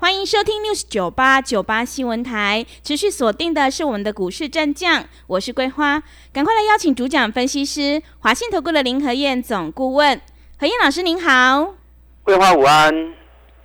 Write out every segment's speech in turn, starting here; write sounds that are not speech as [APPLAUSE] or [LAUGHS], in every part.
欢迎收听 news 九八九八新闻台，持续锁定的是我们的股市战将，我是桂花，赶快来邀请主讲分析师华信投顾的林和燕总顾问，何燕老师您好，桂花午安，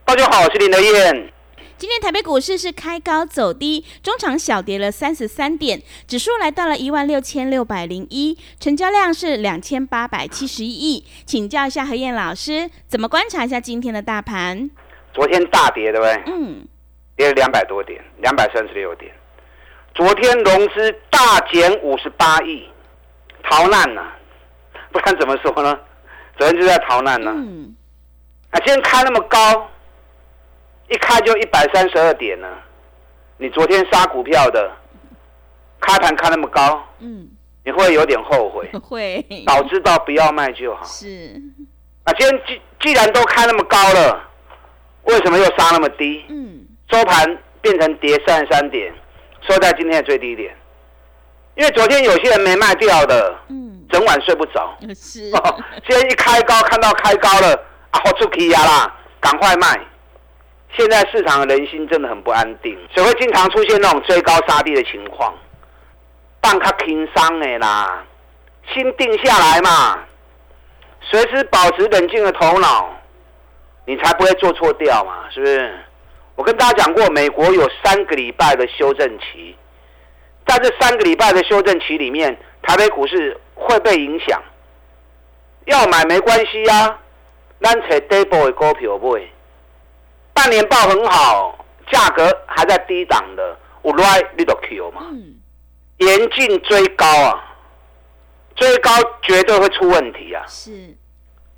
大家好，我是林和燕。今天台北股市是开高走低，中场小跌了三十三点，指数来到了一万六千六百零一，成交量是两千八百七十一亿，请教一下何燕老师，怎么观察一下今天的大盘？昨天大跌，对不对？嗯，跌了两百多点，两百三十六点。昨天融资大减五十八亿，逃难呐，[LAUGHS] 不然怎么说呢？昨天就在逃难呢。嗯，啊，今天开那么高，一开就一百三十二点呢。你昨天杀股票的，开盘开那么高，嗯，你会有点后悔。[LAUGHS] 会早知道不要卖就好。是，啊，今天既既然都开那么高了，为什么又杀那么低？嗯，收盘变成跌三十三点，收在今天的最低点。因为昨天有些人没卖掉的，嗯，整晚睡不着。是，今天一开高，看到开高了，啊，好出奇呀啦，赶快卖。现在市场的人心真的很不安定，所以会经常出现那种追高杀低的情况。放他轻伤的啦，心定下来嘛，随时保持冷静的头脑，你才不会做错掉嘛，是不是？我跟大家讲过，美国有三个礼拜的修正期，在这三个礼拜的修正期里面，台北股市会被影响。要买没关系呀、咱找底部的股票买。半年报很好，价格还在低档的，有来你就 Q 嘛。嗯，严禁追高啊，追高绝对会出问题啊！是，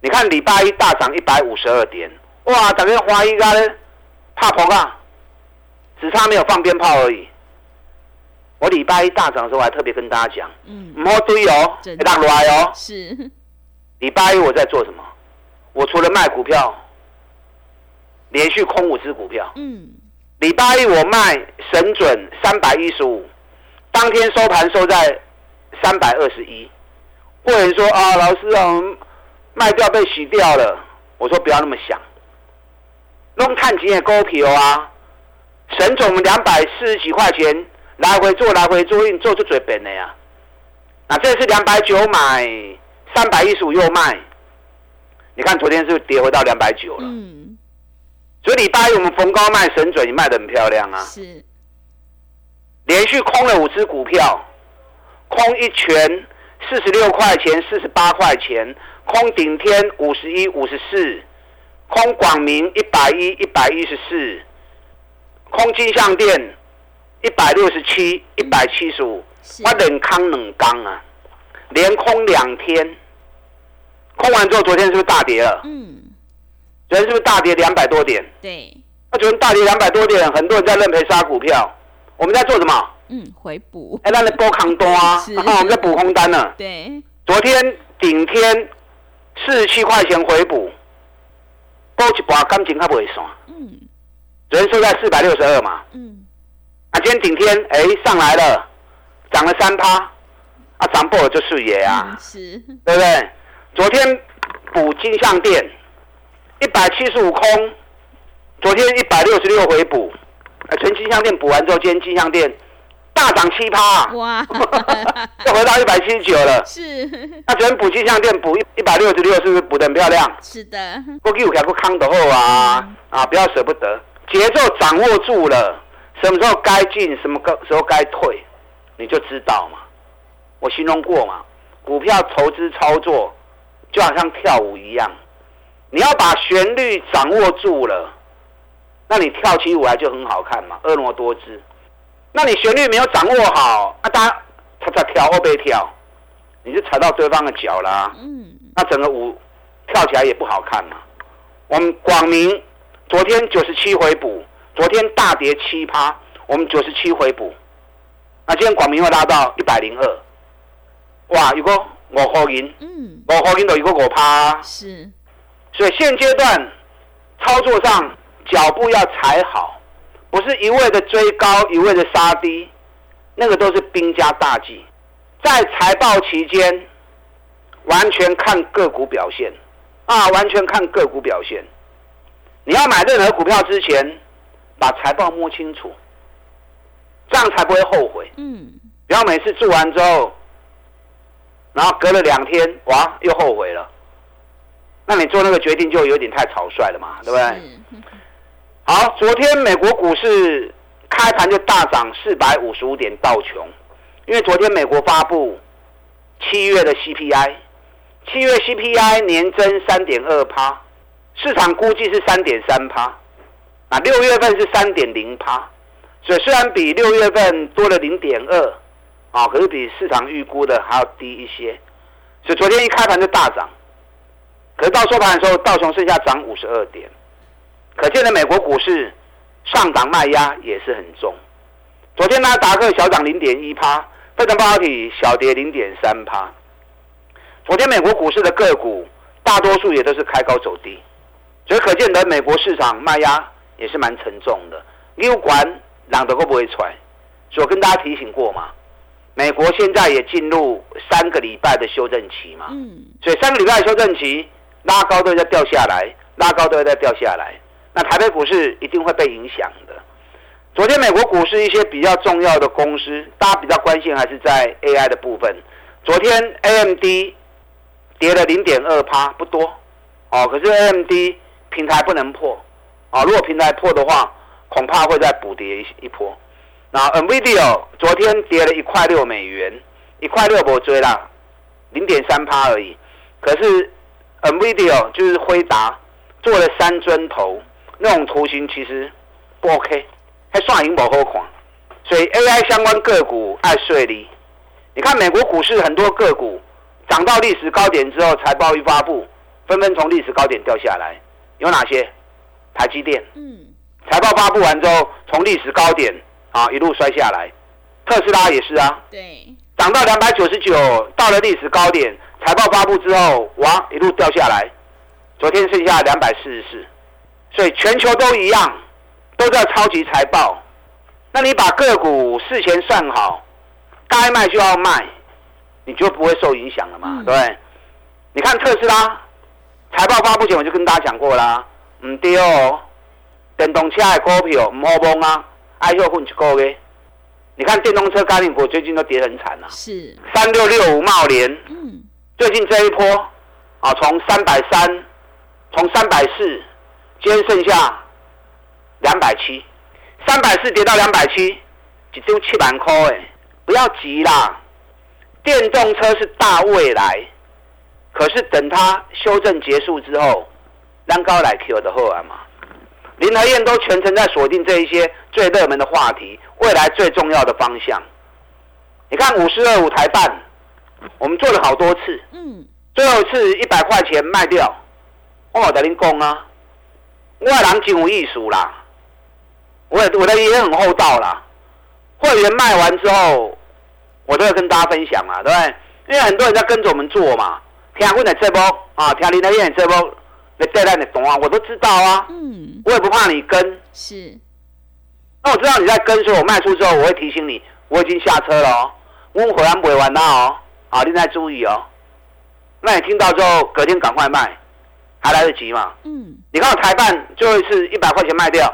你看礼拜一大涨一百五十二点，哇，整个华一个怕膨啊，只差没有放鞭炮而已。我礼拜一大涨的时候，我还特别跟大家讲，嗯，唔好追哦，真的会落来哦。是，礼拜一我在做什么？我除了卖股票，连续空五只股票。嗯，礼拜一我卖神准三百一十五，当天收盘收在三百二十一。会有人说啊，老师啊，卖掉被洗掉了。我说不要那么想，弄探钱的股票啊，神准我们两百四十几块钱来回做来回做，你做就嘴本的呀。那这是两百九买，三百一十五又卖，你看昨天是不是跌回到两百九了？嗯，所以礼拜一我们逢高卖神准，你卖的很漂亮啊。是，连续空了五只股票，空一拳四十六块钱、四十八块钱，空顶天五十一、五十四，空广明一百一、一百一十四，空金相店一百六十七、一百七十五，是我冷康冷刚啊，连空两天，空完之后，昨天是不是大跌了？嗯，昨天是不是大跌两百多点？对，那昨天大跌两百多点，很多人在认赔杀股票，我们在做什么？嗯，回补，哎，那你多扛多啊，然后我们在补空单呢。对，昨天顶天四十七块钱回补，多一把感情还不会算。嗯，昨天收在四百六十二嘛，嗯，啊，今天顶天哎上来了，涨了三趴，啊，涨破了就视野啊。嗯，，是，对不对？昨天补金项店一百七十五空，昨天一百六十六回补，哎，全金项店补完之后，今天金项店大涨七趴、哇，[LAUGHS] 又回到一百七十九了。是，那昨天补金项店补一一百六十六，是不是补的很漂亮？是的，过去有开过康的后啊啊，不要舍不得，节奏掌握住了，什么时候该进，什么时候该退，你就知道嘛。我形容过嘛，股票投资操作就好像跳舞一样，你要把旋律掌握住了，那你跳起舞来就很好看嘛，婀娜多姿。那你旋律没有掌握好，啊，大家他在跳后背跳，你就踩到对方的脚啦。嗯，那整个舞跳起来也不好看嘛。我们广明昨天九十七回补，昨天大跌七趴，我们九十七回补。那今天广明又拉到一百零二，哇，如果五块银，嗯，五块银都一个五趴，是，所以现阶段操作上脚步要踩好，不是一味的追高，一味的杀低，那个都是兵家大忌。在财报期间，完全看个股表现啊，完全看个股表现。你要买任何股票之前，把财报摸清楚，这样才不会后悔。嗯，不要每次做完之后，然后隔了两天，哇，又后悔了。那你做那个决定就有点太草率了嘛，对不对？好，昨天美国股市开盘就大涨四百五十五点道琼，因为昨天美国发布七月的 CPI，七月 CPI 年增三点二趴，市场估计是三点三趴，啊，六月份是三点零趴，所以虽然比六月份多了零点二，啊，可是比市场预估的还要低一些，所以昨天一开盘就大涨，可是到收盘的时候，道琼剩下涨五十二点。可见的美国股市上档卖压也是很重。昨天纳斯达克小涨零点一趴，费城半导体小跌零点三趴。昨天美国股市的个股大多数也都是开高走低，所以可见的美国市场卖压也是蛮沉重的。六管朗得会不会出来？所以我跟大家提醒过嘛，美国现在也进入三个礼拜的修正期嘛，嗯，所以三个礼拜的修正期拉高都会再掉下来，拉高都会再掉下来。那台北股市一定会被影响的。昨天美国股市一些比较重要的公司，大家比较关心还是在 AI 的部分。昨天 AMD 跌了零点二趴，不多哦，可是 AMD 平台不能破哦，如果平台破的话，恐怕会再补跌一一波。那 NVIDIA 昨天跌了一块六美元，一块六不追啦，零点三趴而已。可是 NVIDIA 就是辉达做了三尊头，那种图形其实不 OK，还算赢不好看。所以 AI 相关个股爱税利。你看美国股市很多个股涨到历史高点之后，财报一发布，纷纷从历史高点掉下来。有哪些？台积电嗯，财报发布完之后，从历史高点啊一路摔下来。特斯拉也是啊，对，涨到两百九十九，到了历史高点，财报发布之后，哇，一路掉下来，昨天剩下两百四十四，所以全球都一样，都在超级财报。那你把个股事前算好，该卖就要卖，你就不会受影响了嘛，嗯对不对？你看特斯拉财报发布前我就跟大家讲过啦，唔对哦，电动车的股票唔好摸啊，爱休混一个月。你看电动车概念股最近都跌很惨啊，是，三六六五茂联嗯，最近这一波啊，从三百三，从三百四，今天剩下两百七，三百四跌到两百七，只丢七万块哎，不要急啦，电动车是大未来，可是等它修正结束之后，让高来 Q 的后啊嘛。林和燕都全程在锁定这一些最热门的话题，未来最重要的方向。你看五十二五台办，我们做了好多次，嗯，最后一次一百块钱卖掉，我有跟您讲啊，我的人真有艺术啦，我的我的也很厚道啦。会员卖完之后，我都会跟大家分享嘛，对不对？因为很多人在跟着我们做嘛，听我的这波啊，听林德燕这波，你带来你懂啊，我都知道啊，嗯，我也不怕你跟。是，那我知道你在跟，所以我卖出之后，我会提醒你，我已经下车了哦，我回来不会完了哦，好，你再注意哦。那你听到之后，隔天赶快卖，还来得及嘛？嗯，你看我台办最后一次一百块钱卖掉，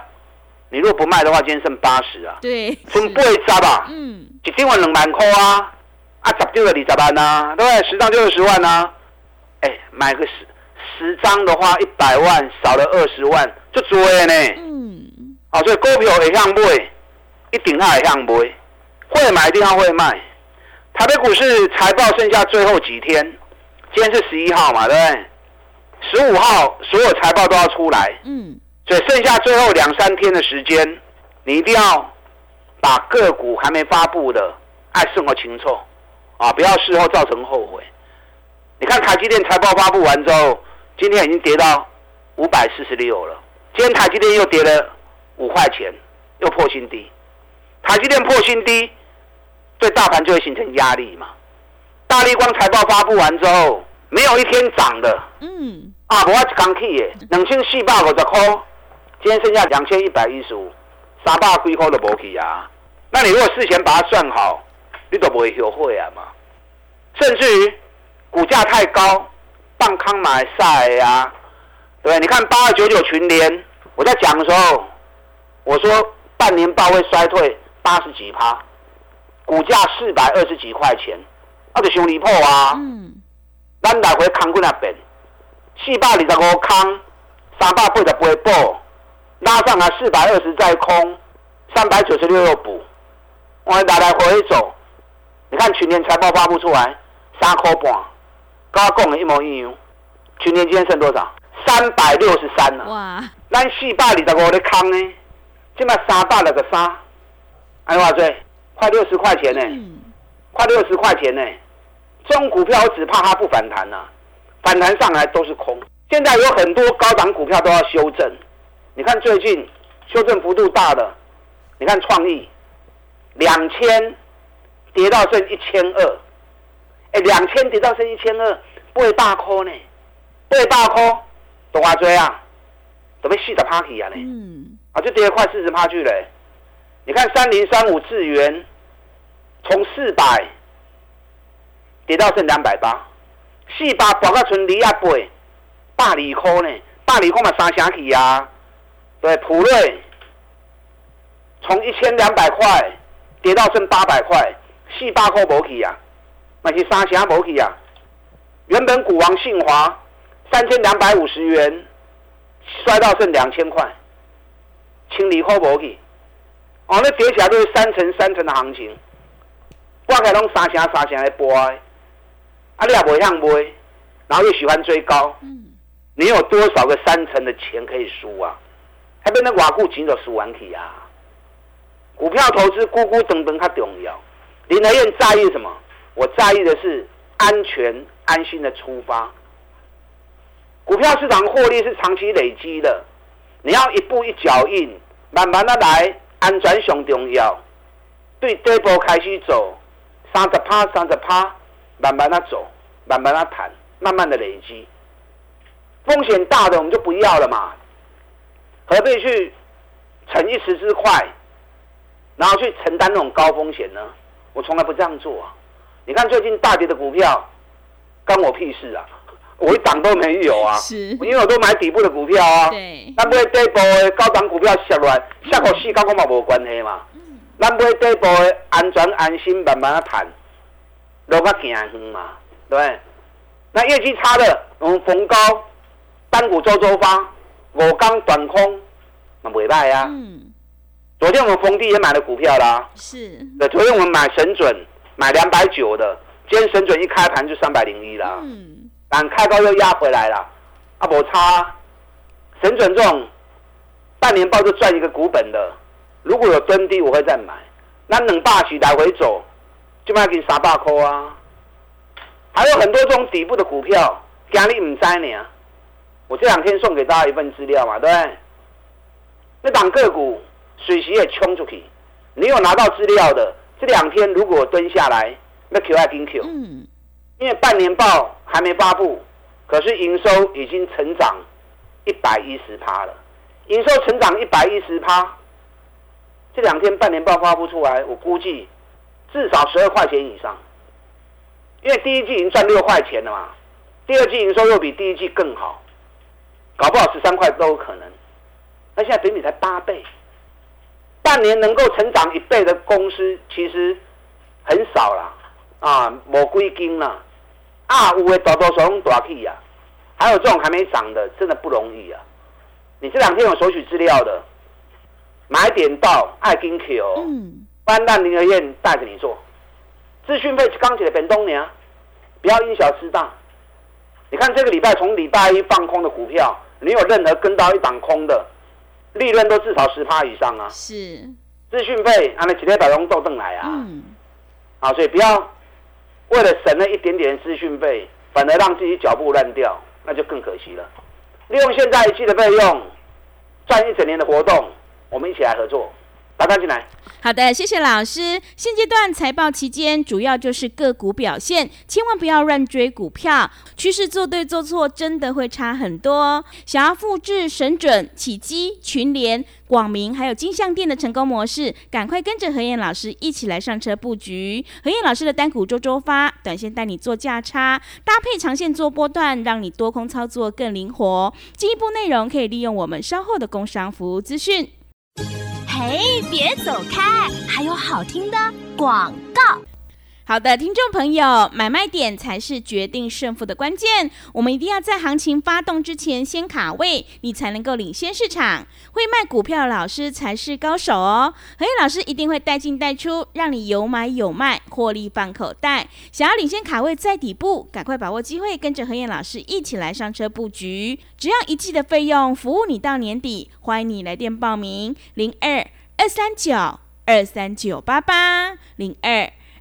你如果不卖的话，今天剩八十啊，对，剩八十吧，嗯，一张万两万块啊，啊十丢了二十万呐、对不对？十张就二十万呐、哎，买个十十张的话，一百万少了二十万，就多的呢。嗯，啊，所以股票会向买，一定要会向买，会买一定要会卖。台北股市财报剩下最后几天，今天是十一号嘛，对不对？十五号所有财报都要出来，嗯，所以剩下最后两三天的时间，你一定要把个股还没发布的爱送个清楚啊，不要事后造成后悔。你看台积电财报发布完之后，今天已经跌到五百四十六了，今天台积电又跌了五块钱，又破新低。台积电破新低，对大盘就会形成压力嘛。大力光财报发布完之后，没有一天涨的。嗯。啊，我刚去耶，两千四百五十块，今天剩下两千一百一十五，三百几块都无去啊。那你如果事前把它算好，你都不会后悔啊嘛。甚至于股价太高，半康买晒呀，对你看八二九九群联，我在讲的时候，我说半年报会衰退八十几趴，股价四百二十几块钱，那就伤离谱啊。嗯。咱来回康过那边，四百二十五康，三百八十八补，拉上来四百二十再空，三百九十六又补，我来来回走。你看去年财报发布出来，三块半，跟我讲的一模一样。去年今天剩多少？三百六十三了。哇！咱四百二十五的康呢，今麦三百六个三，哎话最快六十块钱呢，快六十块钱呢。这种股票我只怕它不反弹呐，反弹上来都是空。现在有很多高档股票都要修正，你看最近修正幅度大的，你看创意两千跌到剩一千二，哎，两千跌到剩一千二，不会大空呢，不会大空，多少追啊？准备四十趴去啊呢？嗯，啊，就跌了快四十趴去了。你看三零三五智元从四百。跌到剩两百八，四百博到存二啊八，百二块呢，百二块嘛三成去啊。对，普瑞从一千两百块跌到剩八百块，四百块无去啊，那是三成无去啊。原本股王信华三千两百五十元，摔到剩两千块，清理块无去。哦，那跌起来都是三成三成的行情，挂开拢三成三成来播。啊，你也不会让买，然后又喜欢追高，嗯，你有多少个三成的钱可以输啊？还被那瓦固紧着输完去啊？股票投资咕咕等等它重要。林德燕在意什么？我在意的是安全、安心的出发。股票市场获利是长期累积的，你要一步一脚印，慢慢的来，安全上重要。对这波开始走，三十趴，三十趴。慢慢的走，慢慢的谈，慢慢的累积。风险大的我们就不要了嘛，何必去逞一时之快，然后去承担那种高风险呢？我从来不这样做啊！你看最近大跌的股票，关我屁事啊！[LAUGHS] 我一档都没有啊，因为我都买底部的股票啊。对。那不会底部的高档股票下来，下个市跟我嘛无关系嘛。嗯。那不会底部的安全安心，慢慢的谈。都较行远嘛，对那业绩差的，我们逢高单股周周发，我刚短空，那尾拜呀。嗯。昨天我们逢低也买了股票啦。是。对，昨天我们买神准，买两百九的，今天神准一开盘就三百零一了。嗯。但开高又压回来了，啊，无差。神准这种半年报就赚一个股本的，如果有蹲低，我会再买。那冷霸起来回走。就卖给三百块啊！还有很多这种底部的股票，今日唔知呢。我这两天送给大家一份资料嘛，对不对？那档个股随时也冲出去。你有拿到资料的，这两天如果蹲下来，那 Q 还跟 Q。嗯。因为半年报还没发布，可是营收已经成长一百一十趴了。营收成长一百一十趴，这两天半年报发布出来，我估计。至少十二块钱以上，因为第一季已经赚六块钱了嘛，第二季营收又比第一季更好，搞不好十三块都有可能。那现在比你才八倍，半年能够成长一倍的公司其实很少了啊，某归金了啊，五位多多少用多少 K 呀？还有这种还没涨的，真的不容易啊！你这两天有索取资料的，买点到爱金 Q。嗯。班大林和燕带着你做，资讯费刚起的本东年，不要因小失大。你看这个礼拜从礼拜一放空的股票，你有任何跟到一档空的，利润都至少十趴以上啊。是资讯费，啊，那几天打龙豆邓来啊。嗯。啊，所以不要为了省那一点点资讯费，反而让自己脚步乱掉，那就更可惜了。利用现在一季的费用，赚一整年的活动，我们一起来合作。打单进来。好的，谢谢老师。现阶段财报期间，主要就是个股表现，千万不要乱追股票，趋势做对做错，真的会差很多。想要复制神准、起基、群联、广明还有金相店的成功模式，赶快跟着何燕老师一起来上车布局。何燕老师的单股周周发，短线带你做价差，搭配长线做波段，让你多空操作更灵活。进一步内容可以利用我们稍后的工商服务资讯。哎，别走开，还有好听的广告。好的，听众朋友，买卖点才是决定胜负的关键。我们一定要在行情发动之前先卡位，你才能够领先市场。会卖股票的老师才是高手哦。何燕老师一定会带进带出，让你有买有卖，获利放口袋。想要领先卡位在底部，赶快把握机会，跟着何燕老师一起来上车布局。只要一季的费用，服务你到年底。欢迎你来电报名：零二二三九二三九八八零二。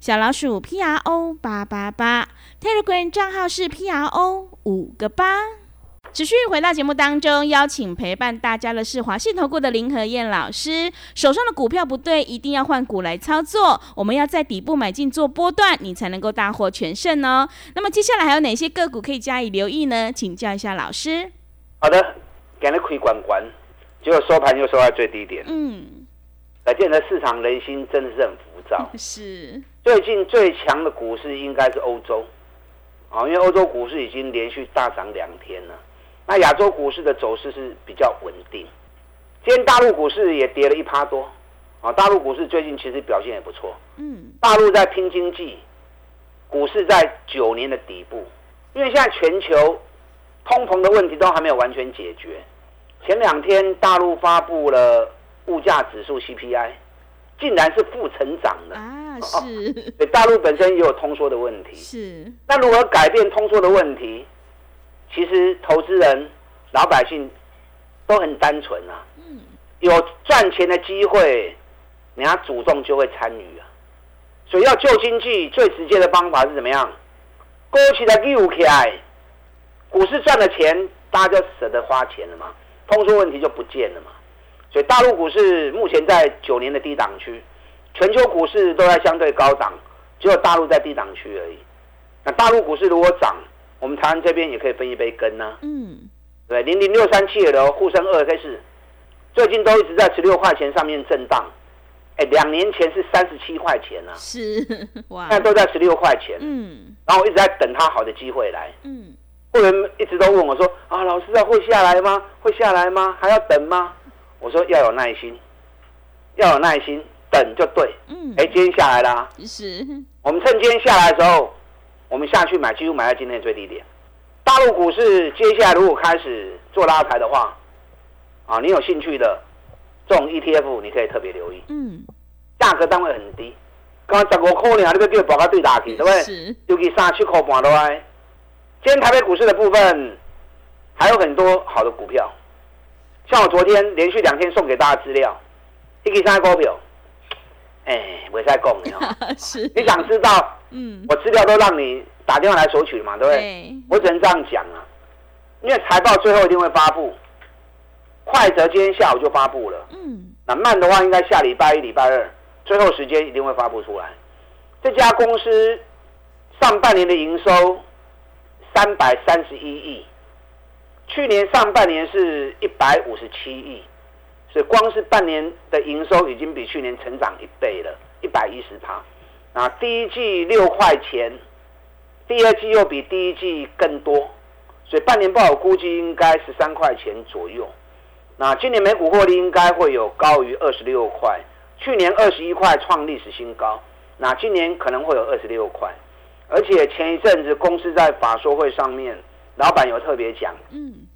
小老鼠 P R O 八八八，Telegram 账号是 P R O 五个八。持续回到节目当中，邀请陪伴大家的是华信投顾的林和燕老师。手上的股票不对，一定要换股来操作。我们要在底部买进做波段，你才能够大获全胜哦。那么接下来还有哪些个股可以加以留意呢？请教一下老师。好的，给你亏关关，结果收盘又收在最低点。嗯，可见的市场人心真的是很 [LAUGHS] 是。最近最强的股市应该是欧洲，啊，因为欧洲股市已经连续大涨两天了。那亚洲股市的走势是比较稳定。今天大陆股市也跌了一趴多，啊，大陆股市最近其实表现也不错。嗯，大陆在拼经济，股市在九年的底部，因为现在全球通膨的问题都还没有完全解决。前两天大陆发布了物价指数 CPI。竟然是负成长的啊！是，对，大陆本身也有通缩的问题。是，那如何改变通缩的问题？其实投资人、老百姓都很单纯啊。嗯，有赚钱的机会，人家主动就会参与啊。所以要救经济，最直接的方法是怎么样？勾起来溜起来，股市赚了钱，大家就舍得花钱了嘛，通缩问题就不见了嘛。所以大陆股市目前在九年的低档区，全球股市都在相对高档，只有大陆在低档区而已。那大陆股市如果涨，我们台湾这边也可以分一杯羹呢。嗯，对，零零六三七的沪深二 K 是最近都一直在十六块钱上面震荡。哎，两年前是三十七块钱呢，是哇，现在都在十六块钱。嗯，然后我一直在等它好的机会来。嗯，会员一直都问我说：“啊，老师啊，会下来吗？会下来吗？还要等吗？”我说要有耐心，要有耐心，等就对。嗯，哎，今天下来啦。是。我们趁今天下来的时候，我们下去买，几乎买在今天的最低点。大陆股市接下来如果开始做拉抬的话，啊，你有兴趣的这种 ETF，你可以特别留意。嗯。价格单位很低，刚刚十五块呢，你个叫报价对打去，对不对？是。尤其三七块半的话，今天台北股市的部分还有很多好的股票。像我昨天连续两天送给大家资料，一个三股票，哎，我在讲你哦，[LAUGHS] 是，你想知道，嗯，我资料都让你打电话来索取嘛，对不对？我只能这样讲啊，因为财报最后一定会发布，快则今天下午就发布了，嗯，那慢的话应该下礼拜一、礼拜二，最后时间一定会发布出来。这家公司上半年的营收三百三十一亿。去年上半年是一百五十七亿，所以光是半年的营收已经比去年成长一倍了，一百一十趴。啊，第一季六块钱，第二季又比第一季更多，所以半年报我估计应该十三块钱左右。那今年每股获利应该会有高于二十六块，去年二十一块创历史新高，那今年可能会有二十六块。而且前一阵子公司在法说会上面。老板有特别讲，嗯，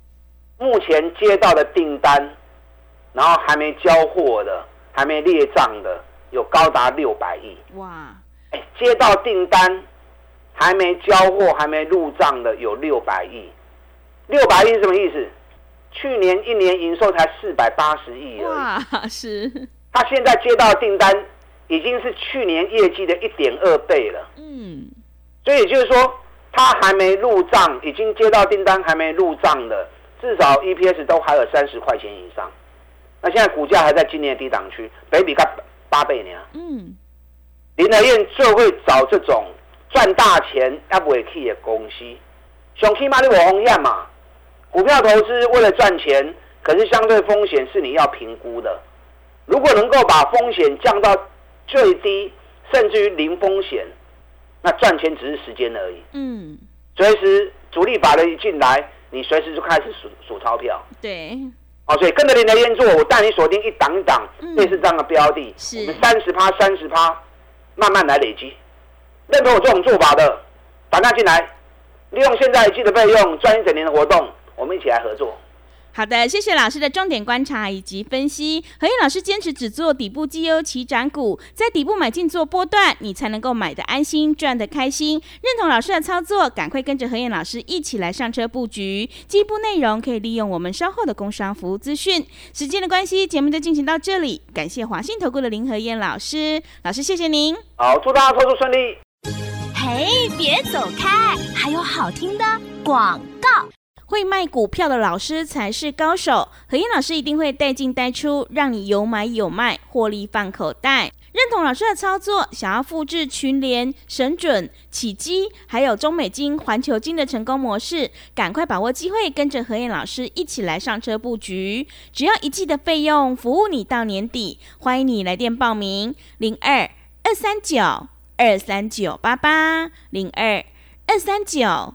目前接到的订单，然后还没交货的，还没列账的，有高达六百亿。哇！哎，接到订单，还没交货、还没入账的有六百亿。六百亿是什么意思？去年一年营收才四百八十亿而已。哇，是，他现在接到订单已经是去年业绩的一点二倍了。嗯，所以也就是说，他还没入账，已经接到订单还没入账的，至少 EPS 都还有三十块钱以上。那现在股价还在今年的低档区，北比才八倍呢。嗯，林德燕最会找这种赚大钱也不会去的公司，上起码你我红艳嘛。股票投资为了赚钱，可是相对风险是你要评估的。如果能够把风险降到最低，甚至于零风险，那赚钱只是时间而已。嗯，随时主力法人一进来，你随时就开始数数钞票。对，哦，所以跟着林德燕做，我带你锁定一档一档嗯类似这样的标的，是我们三十趴、三十趴，慢慢来累积。认同我这种做法的，打单进来，利用现在一季的费用赚一整年的活动，我们一起来合作。好的，谢谢老师的重点观察以及分析。何燕老师坚持只做底部绩优起涨股，在底部买进做波段，你才能够买的安心，赚的开心。认同老师的操作，赶快跟着何燕老师一起来上车布局。进一步内容可以利用我们稍后的工商服务资讯。时间的关系，节目就进行到这里。感谢华信投顾的林何燕老师，老师谢谢您。好，祝大家操作顺利。嘿，别走开，还有好听的广告。会卖股票的老师才是高手。何燕老师一定会带进带出，让你有买有卖，获利放口袋。认同老师的操作，想要复制群联、神准、启基，还有中美金、环球金的成功模式，赶快把握机会，跟着何燕老师一起来上车布局。只要一季的费用，服务你到年底。欢迎你来电报名：零二二三九二三九八八零二二三九